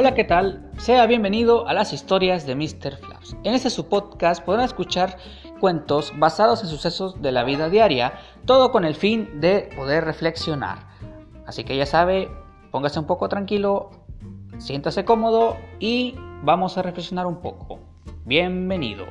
Hola, ¿qué tal? Sea bienvenido a las historias de Mr. Flaps. En este su podcast podrán escuchar cuentos basados en sucesos de la vida diaria, todo con el fin de poder reflexionar. Así que ya sabe, póngase un poco tranquilo, siéntase cómodo y vamos a reflexionar un poco. Bienvenido.